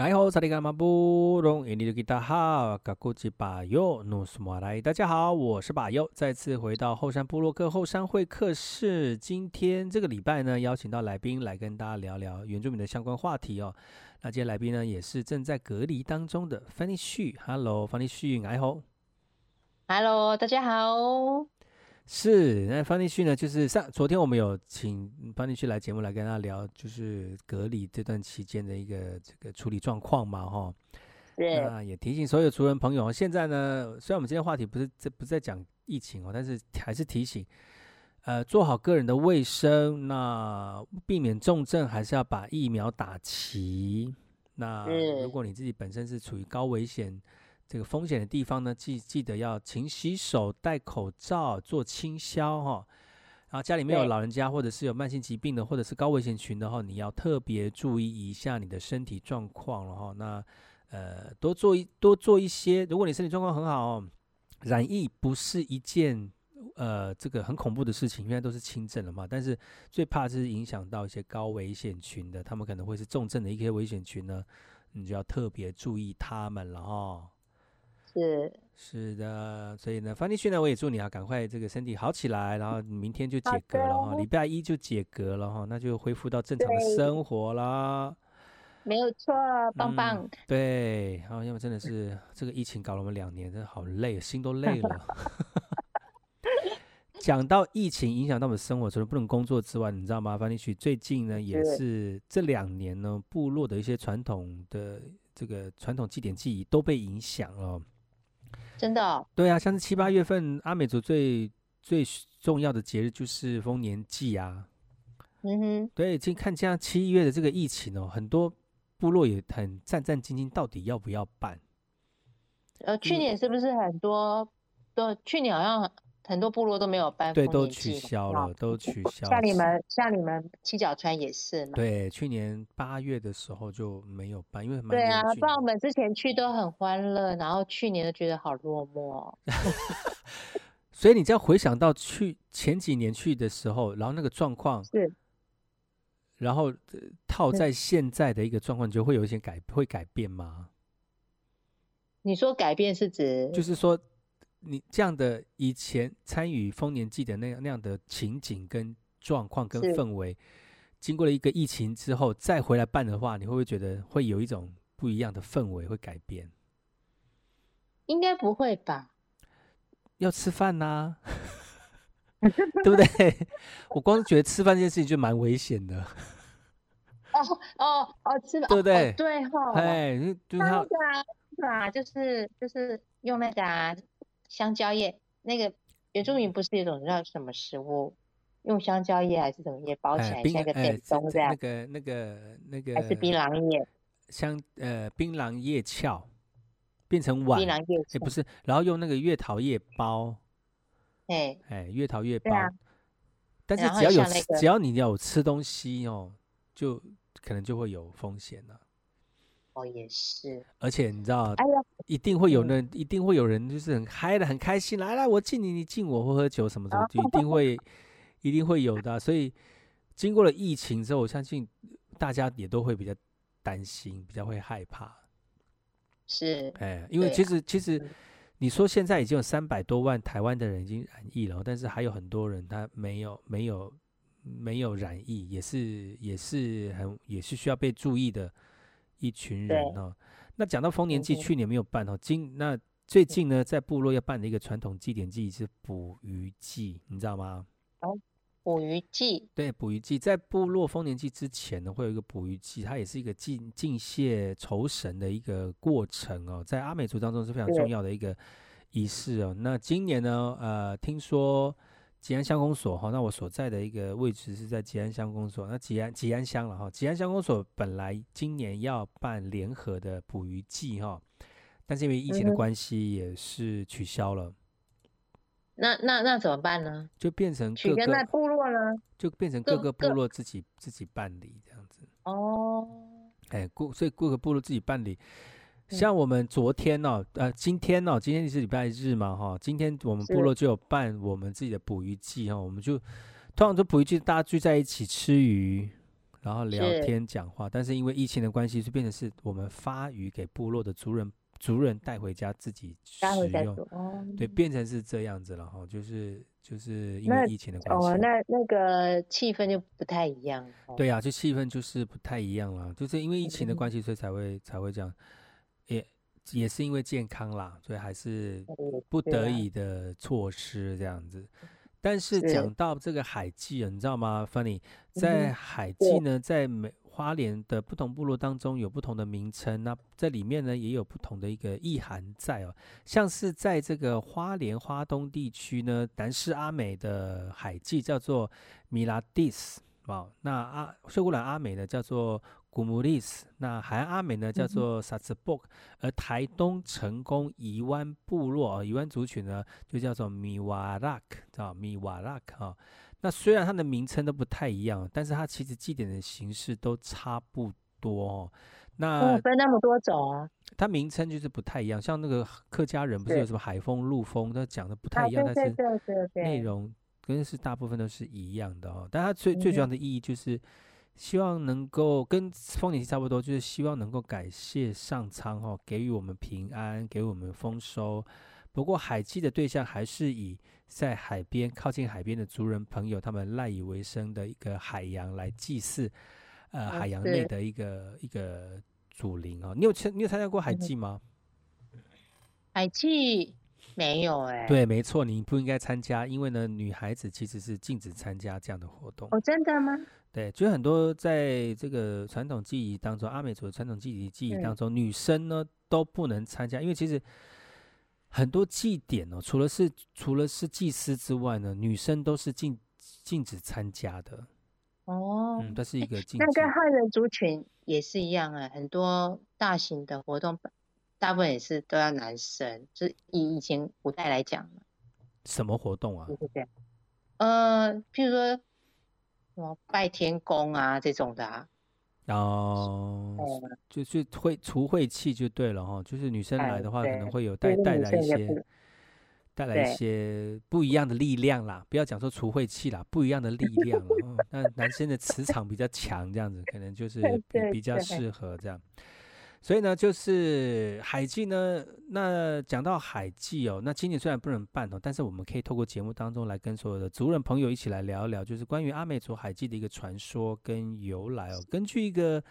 哎吼，萨利甘马布隆，印尼的吉他哈，嘎古吉巴尤努斯马来。大家好，我是巴尤，再次回到后山部落客后山会客室。今天这个礼拜呢，邀请到来宾来跟大家聊聊原住民的相关话题哦。那今天来宾呢，也是正在隔离当中的 Fanny Xu。Hello，Fanny Xu，哎吼。Hello，大家好。是，那 Fanny Xu 呢？就是上昨天我们有请 Fanny Xu 来节目来跟他聊，就是隔离这段期间的一个这个处理状况嘛，哈。对。那也提醒所有族人朋友，现在呢，虽然我们今天话题不是这不是在讲疫情哦，但是还是提醒，呃，做好个人的卫生，那避免重症，还是要把疫苗打齐。那如果你自己本身是处于高危险。这个风险的地方呢，记记得要勤洗手、戴口罩、做清消哈。然后家里面有老人家，或者是有慢性疾病的，或者是高危险群的话，你要特别注意一下你的身体状况了哈。那呃，多做一多做一些。如果你身体状况很好哦，染疫不是一件呃这个很恐怖的事情，因为都是轻症了嘛。但是最怕是影响到一些高危险群的，他们可能会是重症的一些危险群呢，你就要特别注意他们了哈。是是的，所以呢，Fanny Xu 呢，我也祝你啊，赶快这个身体好起来，然后明天就解隔了哈，礼拜一就解隔了哈，那就恢复到正常的生活啦。没有错，棒棒。嗯、对，然后因为真的是这个疫情搞了我们两年，真的好累，心都累了。讲到疫情影响到我们生活，除了不能工作之外，你知道吗？Fanny Xu 最近呢，也是这两年呢，部落的一些传统的这个传统祭典记忆都被影响了。真的、哦，对啊，像是七八月份阿美族最最重要的节日就是丰年祭啊。嗯哼，对，今看这样七月的这个疫情哦，很多部落也很战战兢兢，到底要不要办？呃，去年是不是很多？对、嗯，去年好像。很多部落都没有办，对，都取消了，都取消。像你们，像你们七角川也是嘛？对，去年八月的时候就没有办，因为对啊，不然我们之前去都很欢乐，然后去年都觉得好落寞。所以你这样回想到去前几年去的时候，然后那个状况是，然后套在现在的一个状况，你就会有一些改会改变吗？你说改变是指？就是说。你这样的以前参与丰年祭的那样那样的情景跟状况跟氛围，经过了一个疫情之后再回来办的话，你会不会觉得会有一种不一样的氛围会改变？应该不会吧？要吃饭呐、啊，对不对？我光是觉得吃饭这件事情就蛮危险的。哦哦哦，吃饭对不对？哦、对哈，哎，就是他是啊，就是就是用那个、啊。香蕉叶，那个原住民不是一种叫什么食物？用香蕉叶还是什么叶包起来，像个点东这样？那个、那个、那个，还是槟榔叶？香呃，槟榔叶鞘变成碗，槟榔叶哎，不是，然后用那个月桃叶包，哎哎，月桃叶包。但是只要有、那个、只要你要有吃东西哦，就可能就会有风险了。哦，也是。而且你知道，哎呀，一定会有人，一定会有人，就是很嗨的，很开心，来来，我敬你，你敬我，喝喝酒什么什么，就一定会，一定会有的。所以，经过了疫情之后，我相信大家也都会比较担心，比较会害怕。是，哎，因为其实其实，你说现在已经有三百多万台湾的人已经染疫了，但是还有很多人他没有没有没有染疫，也是也是很也是需要被注意的。一群人哦，那讲到丰年祭，去年没有办哦，今那最近呢，在部落要办的一个传统祭典祭是捕鱼祭，你知道吗？哦，捕鱼祭，对，捕鱼祭在部落丰年祭之前呢，会有一个捕鱼祭，它也是一个敬敬谢酬神的一个过程哦，在阿美族当中是非常重要的一个仪式哦。那今年呢，呃，听说。吉安乡公所哈，那我所在的一个位置是在吉安乡公所。那吉安吉安乡了哈，吉安乡公所本来今年要办联合的捕鱼季哈，但是因为疫情的关系也是取消了。嗯、那那那怎么办呢？就变成各个在部落呢？就变成各个部落自己自己办理这样子。哦。哎，各所以各个部落自己办理。像我们昨天哦，呃，今天哦，今天是礼拜日嘛，哈，今天我们部落就有办我们自己的捕鱼季哈，我们就通常都捕鱼祭，大家聚在一起吃鱼，然后聊天讲话，但是因为疫情的关系，就变成是我们发鱼给部落的族人，族人带回家自己食用，哦、对，变成是这样子了哈，就是就是因为疫情的关系，哦，那那个气氛就不太一样，哦、对呀、啊，就气氛就是不太一样了，就是因为疫情的关系，所以才会、嗯、才会这样，也也是因为健康啦，所以还是不得已的措施这样子。但是讲到这个海祭，你知道吗？Funny，在海祭呢，在美花莲的不同部落当中有不同的名称，那这里面呢也有不同的一个意涵在哦。像是在这个花莲花东地区呢，南势阿美的海祭叫做米拉蒂斯哦，那阿秀姑峦阿美呢叫做。古姆利斯，那海岸阿美呢叫做萨兹布，而台东成功宜湾部落宜湾族群呢就叫做米瓦拉克啊，米瓦拉克啊。那虽然它的名称都不太一样，但是它其实祭典的形式都差不多哦。那分那么多种啊？它名称就是不太一样，像那个客家人不是有什么海风、陆风，它讲的不太一样，但是内容跟是大部分都是一样的哦。但它最最主要的意义就是。希望能够跟丰年祭差不多，就是希望能够感谢上苍哦，给予我们平安，给我们丰收。不过海祭的对象还是以在海边、靠近海边的族人朋友，他们赖以为生的一个海洋来祭祀，呃，海洋内的一个一个祖灵哦。你有参你有参加过海祭吗？海祭没有哎、欸。对，没错，你不应该参加，因为呢，女孩子其实是禁止参加这样的活动。哦，真的吗？对，就很多在这个传统祭仪当中，阿美族的传统祭仪祭仪当中，女生呢都不能参加，因为其实很多祭典哦，除了是除了是祭司之外呢，女生都是禁禁止参加的。哦，嗯，这是一个禁。那跟汉人族群也是一样啊，很多大型的活动，大部分也是都要男生，就是以以前古代来讲嘛。什么活动啊？对对，呃，譬如说什么。拜天公啊，这种的啊，然后就是会除晦气就对了哈，就是女生来的话，可能会有带带来一些带来一些不一样的力量啦，不要讲说除晦气啦，不一样的力量。那男生的磁场比较强，这样子可能就是 比比较适合这样。所以呢，就是海祭呢。那讲到海祭哦，那今年虽然不能办哦，但是我们可以透过节目当中来跟所有的族人朋友一起来聊一聊，就是关于阿美族海祭的一个传说跟由来哦。根据一个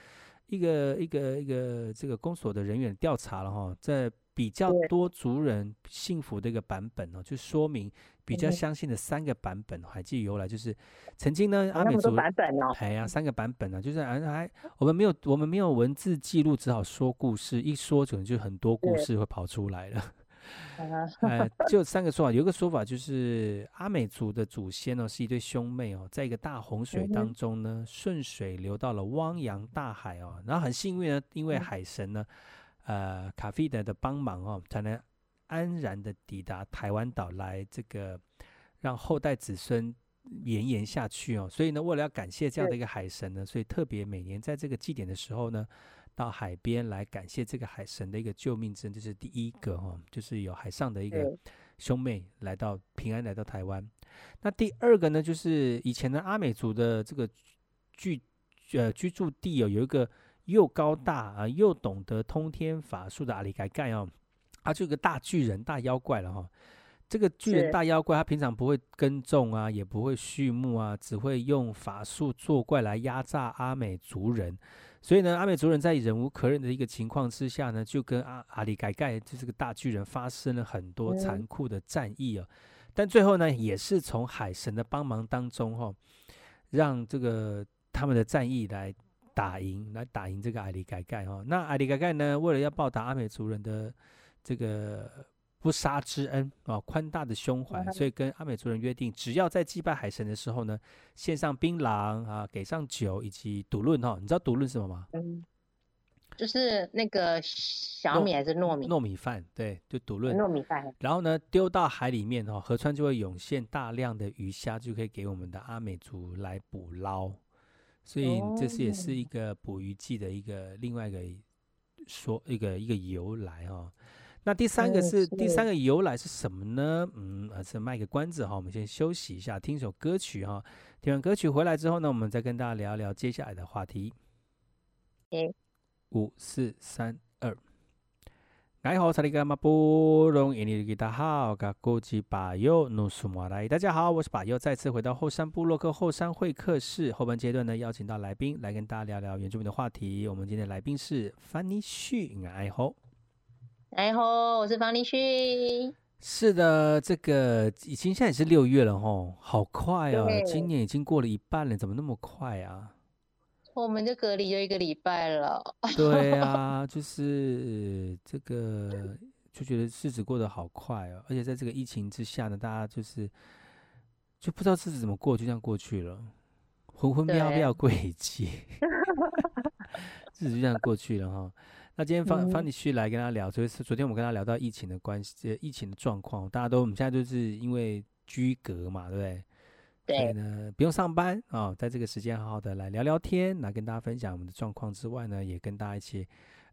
一个一个一个这个公所的人员调查了哈，在比较多族人信服的一个版本哦，就说明。比较相信的三个版本还记由来，就是曾经呢，阿美族版本哦，哎呀，三个版本呢，就是还还我们没有我们没有文字记录，只好说故事，一说可能就很多故事会跑出来了。哎，就三个说法，有一个说法就是阿美族的祖先呢是一对兄妹哦，在一个大洪水当中呢，顺水流到了汪洋大海哦，然后很幸运呢，因为海神呢，呃，卡菲德的帮忙哦，才能。安然的抵达台湾岛来，这个让后代子孙延延下去哦。所以呢，为了要感谢这样的一个海神呢，所以特别每年在这个祭典的时候呢，到海边来感谢这个海神的一个救命之恩，这是第一个哦，就是有海上的一个兄妹来到平安来到台湾。那第二个呢，就是以前的阿美族的这个居呃居住地哦，有一个又高大啊又懂得通天法术的阿里盖盖哦。他就个大巨人、大妖怪了哈。这个巨人、大妖怪，他平常不会耕种啊，也不会畜牧啊，只会用法术作怪来压榨阿美族人。所以呢，阿美族人在忍无可忍的一个情况之下呢，就跟阿阿里盖盖，就这个大巨人发生了很多残酷的战役哦。但最后呢，也是从海神的帮忙当中哈，让这个他们的战役来打赢，来打赢这个阿里盖盖哈。那阿里盖盖呢，为了要报答阿美族人的这个不杀之恩啊，宽大的胸怀，所以跟阿美族人约定，只要在祭拜海神的时候呢，献上槟榔啊，给上酒以及赌论哈。你知道赌论是什么吗？嗯，就是那个小米还是糯米？糯米饭，对，就赌论。糯米饭。然后呢，丢到海里面哈，河川就会涌现大量的鱼虾，就可以给我们的阿美族来捕捞。所以这是也是一个捕鱼祭的一个另外一个说一个一个由来哈。那第三个是，是第三个由来是什么呢？嗯，还是卖个关子哈，我们先休息一下，听首歌曲哈。听完歌曲回来之后呢，我们再跟大家聊一聊接下来的话题。五四三二，爱好查理格马布隆印尼吉他好，噶古吉巴尤努苏马来。大家好，我是巴尤，再次回到后山部落客后山会客室。后半阶段呢，邀请到来宾来跟大家聊聊原住民的话题。我们今天的来宾是范尼旭，爱好。哎吼，我是方妮旭。是的，这个已经现在也是六月了吼，好快哦！今年已经过了一半了，怎么那么快啊？我们就隔离就一个礼拜了。对啊，就是这个就觉得日子过得好快哦，而且在这个疫情之下呢，大家就是就不知道日子怎么过，就这样过去了，浑浑飘飘过一季，日子就这样过去了哈。那今天方方妮旭来跟他聊，就是昨天我们跟他聊到疫情的关系，疫情的状况，大家都我们现在就是因为居隔嘛，对不对？对。所以呢，不用上班啊、哦，在这个时间好好的来聊聊天，来跟大家分享我们的状况之外呢，也跟大家一起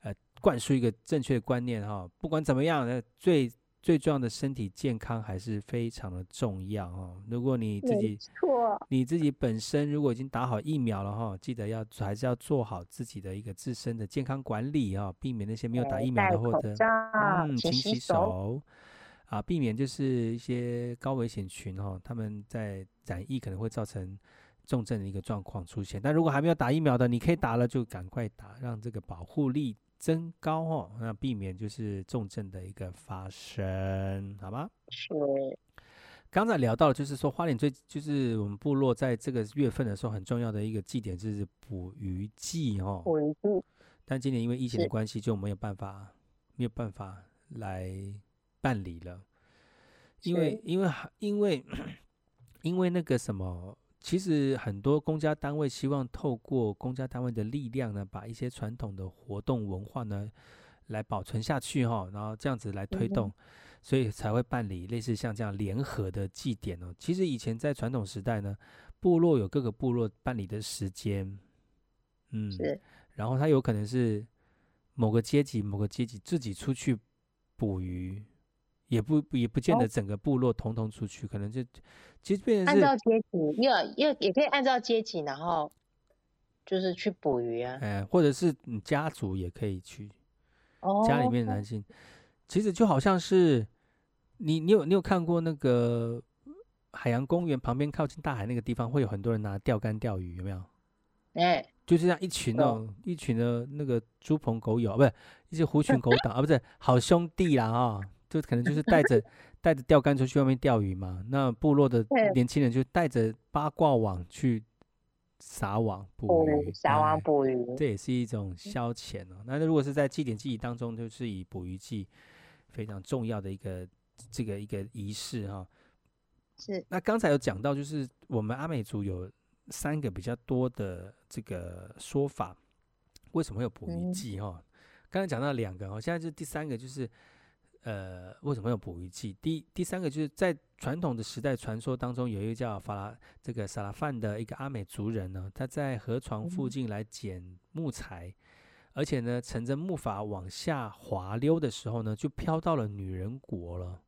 呃灌输一个正确的观念哈、哦，不管怎么样呢，最。最重要的身体健康还是非常的重要哦。如果你自己错，你自己本身如果已经打好疫苗了哈，记得要还是要做好自己的一个自身的健康管理啊，避免那些没有打疫苗的或者嗯，勤洗手啊，避免就是一些高危险群哈，他们在染疫可能会造成重症的一个状况出现。但如果还没有打疫苗的，你可以打了就赶快打，让这个保护力。增高哦，那避免就是重症的一个发生，好吗？是。刚才聊到就是说花莲最就是我们部落在这个月份的时候很重要的一个祭典就是捕鱼祭哦。捕鱼祭。但今年因为疫情的关系，就没有办法没有办法来办理了，因为因为因为 因为那个什么。其实很多公家单位希望透过公家单位的力量呢，把一些传统的活动文化呢，来保存下去哈，然后这样子来推动，所以才会办理类似像这样联合的祭典哦。其实以前在传统时代呢，部落有各个部落办理的时间，嗯，然后他有可能是某个阶级某个阶级自己出去捕鱼。也不也不见得整个部落统统出去，哦、可能就其实变成按照阶级，也也也可以按照阶级，然后就是去捕鱼啊。哎，或者是你家族也可以去，哦，家里面的男性，其实就好像是你你有你有看过那个海洋公园旁边靠近大海那个地方，会有很多人拿钓竿钓鱼，有没有？哎，就是这样一群哦，一群的那个猪朋狗友，不是一些狐群狗 党啊，不是好兄弟啦啊、哦。就可能就是带着带着钓竿出去外面钓鱼嘛，那部落的年轻人就带着八卦网去撒网捕鱼，撒网捕鱼，这也是一种消遣哦。那如果是在祭典记忆当中，就是以捕鱼祭非常重要的一个这个一个仪式哈。是。那刚才有讲到，就是我们阿美族有三个比较多的这个说法，为什么会有捕鱼祭哈？刚才讲到两个哦，现在就第三个就是。呃，为什么要捕鱼记？第第三个就是在传统的时代传说当中，有一个叫法拉这个萨拉范的一个阿美族人呢，他在河床附近来捡木材，嗯、而且呢，乘着木筏往下滑溜的时候呢，就飘到了女人国了，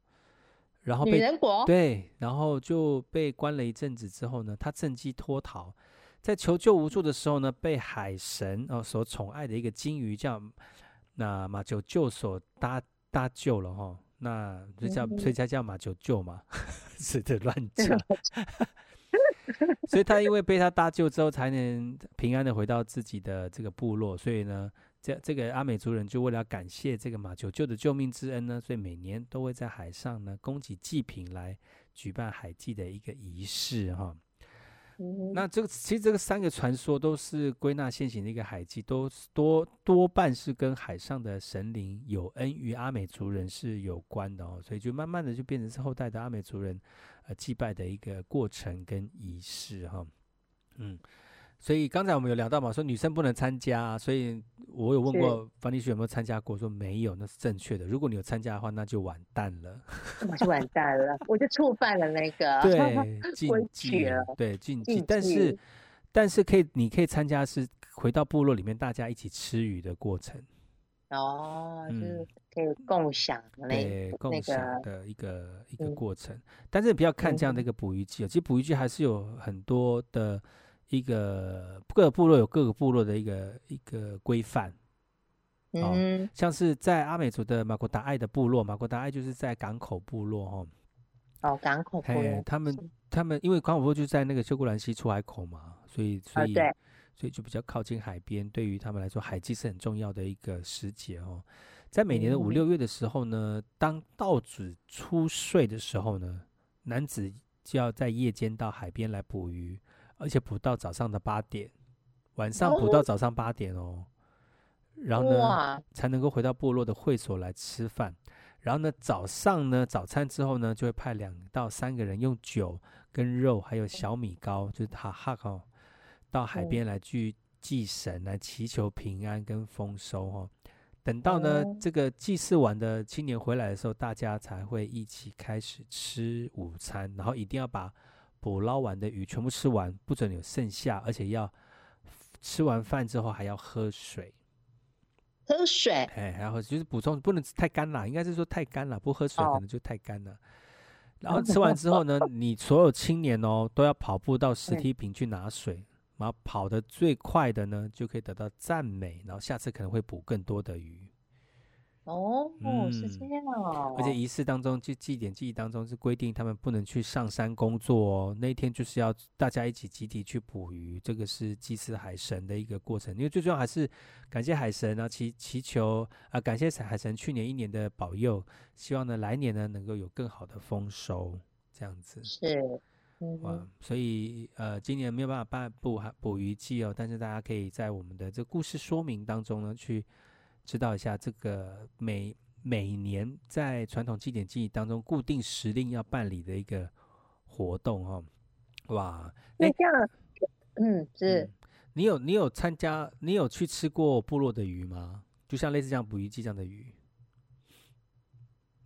然后被女人国对，然后就被关了一阵子之后呢，他趁机脱逃，在求救无助的时候呢，被海神哦所宠爱的一个金鱼叫那马九舅所搭。搭救了哈，那就叫所以才叫马九救嘛，是的乱讲。所以他因为被他搭救之后，才能平安的回到自己的这个部落。所以呢，这这个阿美族人就为了感谢这个马九救的救命之恩呢，所以每年都会在海上呢供给祭品来举办海祭的一个仪式哈。那这个其实这个三个传说都是归纳现行的一个海祭，都多多半是跟海上的神灵有恩于阿美族人是有关的哦，所以就慢慢的就变成是后代的阿美族人呃祭拜的一个过程跟仪式哈，嗯。所以刚才我们有聊到嘛，说女生不能参加，所以我有问过方妮旭有没有参加过，说没有，那是正确的。如果你有参加的话，那就完蛋了，那就完蛋了，我就触犯了那个 对禁忌了，对禁忌。但是但是可以，你可以参加是回到部落里面大家一起吃鱼的过程。哦，就是可以共享对共享的一个、嗯、一个过程。但是不要看这样的一个捕鱼季哦，嗯、其实捕鱼季还是有很多的一个各个部落有各个部落的一个一个规范。嗯、哦，像是在阿美族的马国达爱的部落，马国达爱就是在港口部落哦。哦，港口部落，他们他们因为港口部落就在那个秀姑兰溪出海口嘛，所以所以。哦所以就比较靠近海边，对于他们来说，海祭是很重要的一个时节哦。在每年的五六月的时候呢，当稻子出穗的时候呢，男子就要在夜间到海边来捕鱼，而且补到早上的八点，晚上补到早上八点哦。然后呢，才能够回到部落的会所来吃饭。然后呢，早上呢，早餐之后呢，就会派两到三个人用酒跟肉，还有小米糕，就是哈哈哦。到海边来去祭神，来祈求平安跟丰收哦。等到呢这个祭祀完的青年回来的时候，大家才会一起开始吃午餐，然后一定要把捕捞完的鱼全部吃完，不准有剩下，而且要吃完饭之后还要喝水。喝水，哎，然后就是补充，不能太干了，应该是说太干了，不喝水可能就太干了。然后吃完之后呢，你所有青年哦都要跑步到石梯坪去拿水。然后跑得最快的呢，就可以得到赞美，然后下次可能会捕更多的鱼。哦，嗯、是这样哦。而且仪式当中，就祭典记忆当中是规定他们不能去上山工作哦。那一天就是要大家一起集体去捕鱼，这个是祭祀海神的一个过程。因为最重要还是感谢海神啊，祈祈求啊，感谢海神去年一年的保佑，希望呢来年呢能够有更好的丰收，这样子。是。哇，所以呃，今年没有办法办捕捕鱼季哦，但是大家可以在我们的这个故事说明当中呢，去知道一下这个每每年在传统祭典记忆当中固定时令要办理的一个活动哦。哇，那这样，嗯，是，嗯、你有你有参加，你有去吃过部落的鱼吗？就像类似这样捕鱼季这样的鱼，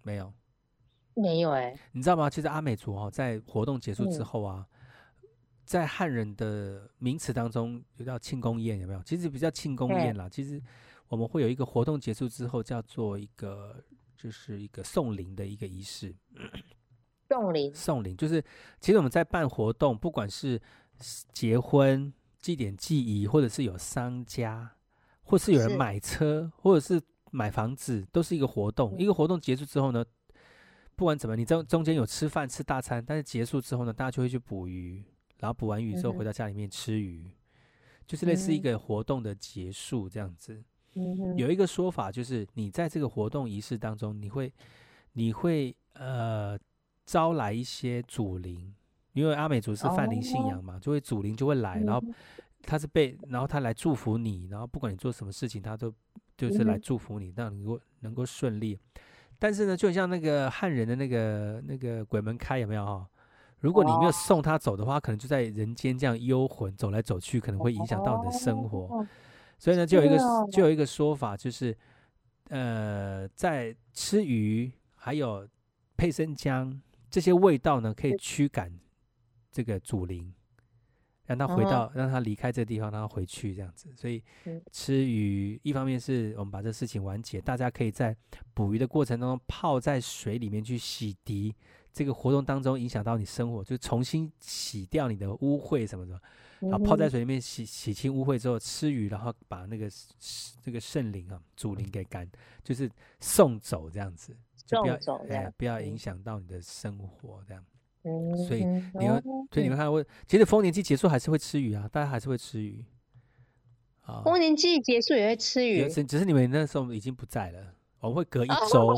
没有。没有哎、欸，你知道吗？其实阿美族哈、哦，在活动结束之后啊，嗯、在汉人的名词当中有叫庆功宴，有没有？其实比较庆功宴啦。其实我们会有一个活动结束之后，叫做一个就是一个送灵的一个仪式。送灵，送灵就是，其实我们在办活动，不管是结婚、祭典、祭仪，或者是有商家，或是有人买车，或者是买房子，都是一个活动。嗯、一个活动结束之后呢，不管怎么，你中中间有吃饭吃大餐，但是结束之后呢，大家就会去捕鱼，然后捕完鱼之后回到家里面吃鱼，嗯、就是类似一个活动的结束这样子。嗯、有一个说法就是，你在这个活动仪式当中，你会你会呃招来一些祖灵，因为阿美族是泛灵信仰嘛，哦、就会祖灵就会来，然后他是被然后他来祝福你，然后不管你做什么事情，他都就是来祝福你，让你能够能够顺利。但是呢，就像那个汉人的那个那个鬼门开有没有哈？如果你没有送他走的话，可能就在人间这样幽魂走来走去，可能会影响到你的生活。所以呢，就有一个就有一个说法，就是呃，在吃鱼还有配生姜这些味道呢，可以驱赶这个祖灵。让他回到，让他离开这个地方，让他回去这样子。所以吃鱼，一方面是我们把这事情完结，大家可以在捕鱼的过程当中泡在水里面去洗涤这个活动当中影响到你生活，就重新洗掉你的污秽什么的。然后泡在水里面洗洗清污秽之后吃鱼，然后把那个那个圣灵啊主灵给赶，就是送走这样子，就不要哎不要影响到你的生活这样。所以你们，所以你们看，我其实丰年祭结束还是会吃鱼啊，大家还是会吃鱼。啊，丰年祭结束也会吃鱼，只是你们那时候已经不在了，我们会隔一周。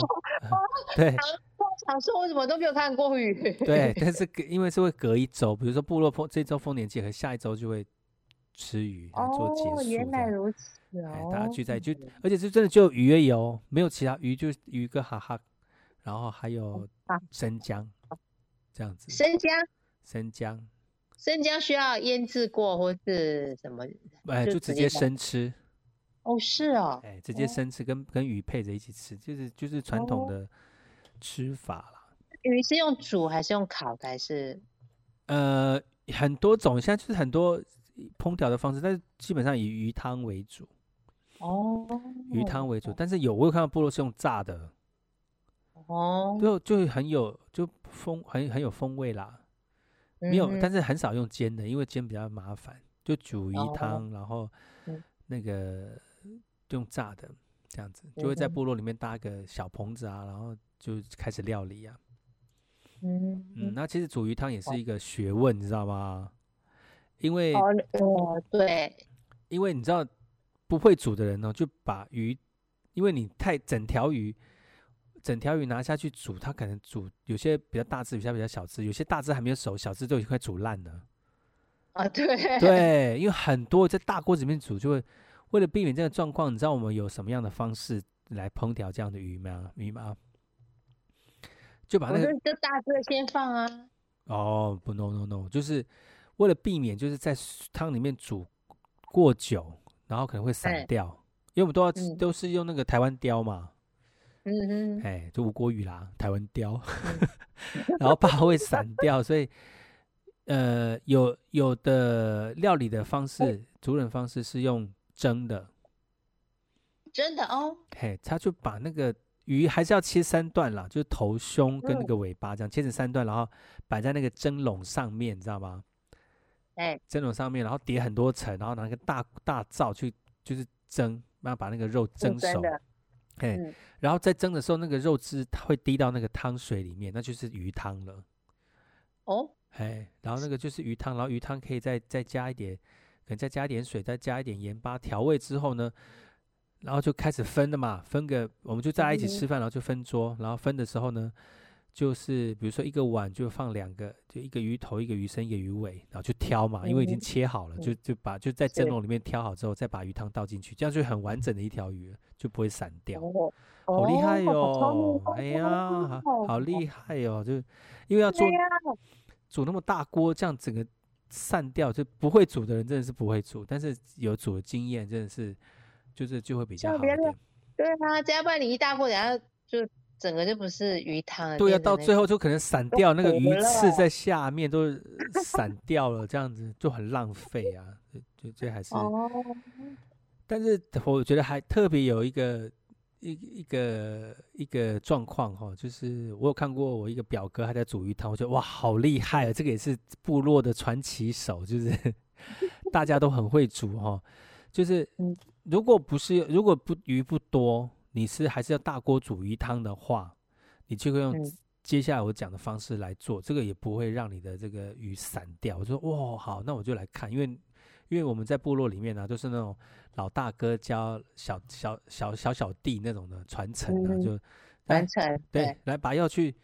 对，想说我怎么都没有看过鱼。对，但是因为是会隔一周，比如说部落丰这周丰年祭和下一周就会吃鱼来做结束。原来如此哦，大家聚在就，而且是真的就鱼而已哦，没有其他鱼，就鱼跟哈哈，然后还有生姜。这样子，生姜，生姜，生姜需要腌制过或是什么？哎，就直接生吃。哦，是哦，哎，直接生吃，跟跟鱼配着一起吃，就是就是传统的吃法啦。鱼是用煮还是用烤的？还是？呃，很多种，现在就是很多烹调的方式，但是基本上以鱼汤为主。哦，鱼汤为主，但是有我有看到部落是用炸的，哦，就就很有就风很很有风味啦，没有，但是很少用煎的，因为煎比较麻烦，就煮鱼汤，然后那个用炸的这样子，就会在部落里面搭个小棚子啊，然后就开始料理啊。嗯嗯，那其实煮鱼汤也是一个学问，你知道吗？因为哦，对，因为你知道不会煮的人呢，就把鱼，因为你太整条鱼，整条鱼拿下去煮，它可能煮有些比较大只，有些比较小只，有些大只还没有熟，小只都已经快煮烂了。啊，对对，因为很多在大锅子里面煮，就会为了避免这个状况，你知道我们有什么样的方式来烹调这样的鱼吗？鱼吗？就把那个就大只先放啊。哦，不，no no no，就是为了避免就是在汤里面煮过久，然后可能会散掉，嗯、因为我们都要、嗯、都是用那个台湾雕嘛，嗯嗯，哎，就吴郭鱼啦，台湾鯛，嗯、然后怕会散掉，所以呃，有有的料理的方式，煮冷方式是用蒸的，真的哦，嘿，他就把那个。鱼还是要切三段啦，就是头、胸跟那个尾巴这样、嗯、切成三段，然后摆在那个蒸笼上面，你知道吗？哎，蒸笼上面，然后叠很多层，然后拿个大大灶去就是蒸，然后把那个肉蒸熟。哎、嗯，然后在蒸的时候，那个肉汁它会滴到那个汤水里面，那就是鱼汤了。哦，哎，然后那个就是鱼汤，然后鱼汤可以再再加一点，可能再加一点水，再加一点盐巴调味之后呢。然后就开始分了嘛，分个我们就在一起吃饭，然后就分桌。然后分的时候呢，就是比如说一个碗就放两个，就一个鱼头、一个鱼身、一个鱼尾，然后就挑嘛，因为已经切好了，就就把就在蒸笼里面挑好之后，再把鱼汤倒进去，这样就很完整的一条鱼，就不会散掉。好厉害哟！哎呀，好好厉害哟！就因为要做煮那么大锅，这样整个散掉，就不会煮的人真的是不会煮，但是有煮的经验真的是。就是就会比较好一点，对啊，这样不然你一大锅，然后就整个就不是鱼汤了。对啊，到最后就可能散掉，那个鱼刺在下面都散掉了，这样子就很浪费啊。就这还是，哦、但是我觉得还特别有一个一一个一个状况哈，就是我有看过我一个表哥还在煮鱼汤，我觉得哇好厉害啊，这个也是部落的传奇手，就是 大家都很会煮哈，就是。如果不是，如果不鱼不多，你是还是要大锅煮鱼汤的话，你就会用接下来我讲的方式来做，这个也不会让你的这个鱼散掉。我说哇，好，那我就来看，因为因为我们在部落里面呢、啊，都是那种老大哥教小小小小小弟那种的传承啊，就传承对，对，来把要去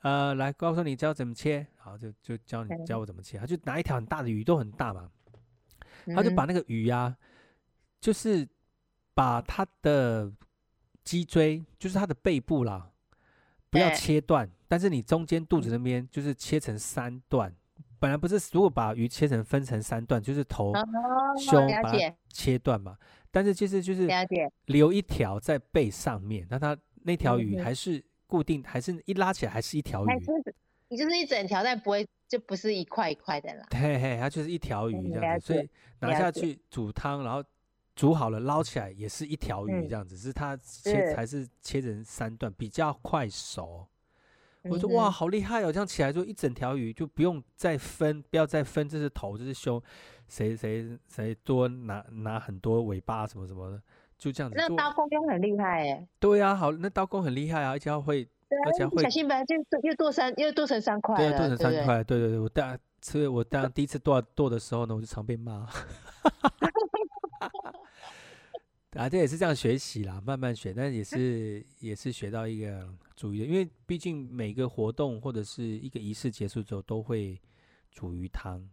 呃，来告诉你教怎么切，好，就就教你教我怎么切，他就拿一条很大的鱼，都很大嘛，他就把那个鱼呀、啊。就是把它的脊椎，就是它的背部啦，不要切断，但是你中间肚子那边就是切成三段。本来不是，如果把鱼切成分成三段，就是头、胸把它切断嘛。但是其实就是留一条在背上面，那它那条鱼还是固定，还是一拉起来还是一条鱼。你就是一整条，但不会就不是一块一块的啦。嘿嘿，它就是一条鱼这样子，所以拿下去煮汤，然后。煮好了，捞起来也是一条鱼这样子，嗯、只是它切还是切成三段，比较快熟。我说哇，好厉害哦！这样起来就一整条鱼，就不用再分，不要再分，这是头，这是胸，谁谁谁多拿拿很多尾巴什么什么的，就这样子。那刀工就很厉害哎。对呀、啊，好，那刀工很厉害啊，而且要会，而且会。小心吧，就又剁三，又剁成三块。对，剁成三块。对对对，我当所以我当第一次剁剁的时候呢，我就常被骂。啊，这也是这样学习啦，慢慢学，但也是也是学到一个煮鱼，因为毕竟每个活动或者是一个仪式结束之后，都会煮鱼汤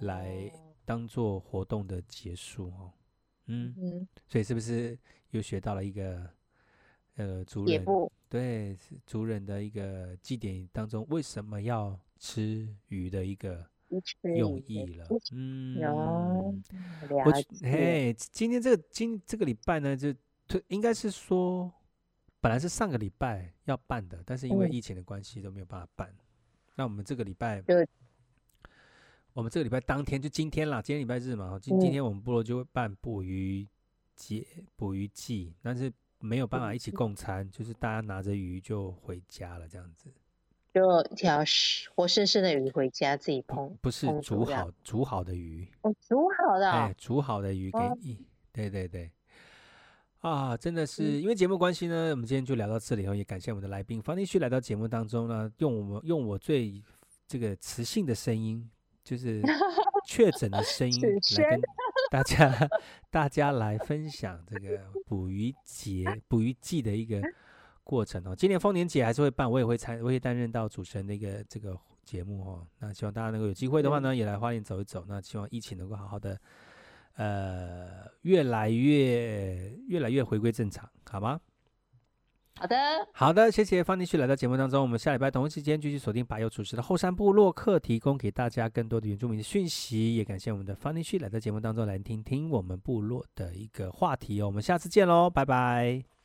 来当做活动的结束哦。嗯，嗯，所以是不是又学到了一个呃族人对族人的一个祭典当中为什么要吃鱼的一个。用意了，嗯，我嘿，今天这个今这个礼拜呢，就应该是说，本来是上个礼拜要办的，但是因为疫情的关系都没有办法办。那我们这个礼拜，我们这个礼拜当天就今天啦，今天礼拜日嘛，今今天我们部落就会办捕鱼节、捕鱼季，但是没有办法一起共餐，就是大家拿着鱼就回家了，这样子。就一条活生生的鱼回家自己烹，不是煮好煮好的鱼，哦，煮好的，哎，煮好的鱼给你，对对对，啊，真的是因为节目关系呢，我们今天就聊到这里哦，也感谢我们的来宾方立旭来到节目当中呢，用我们用我最这个磁性的声音，就是 确诊的声音来跟大家大家来分享这个捕鱼节捕鱼季的一个。过程哦，今年丰年节还是会办，我也会参，我也担任到主持人的一个这个节目哦。那希望大家能够有机会的话呢，也来花莲走一走。那希望疫情能够好好的，呃，越来越越来越回归正常，好吗？好的，好的，谢谢方立旭来到节目当中。我们下礼拜同一时间继续锁定百佑主持的后山部落客，提供给大家更多的原住民的讯息。也感谢我们的方立旭来到节目当中来听听我们部落的一个话题哦。我们下次见喽，拜拜。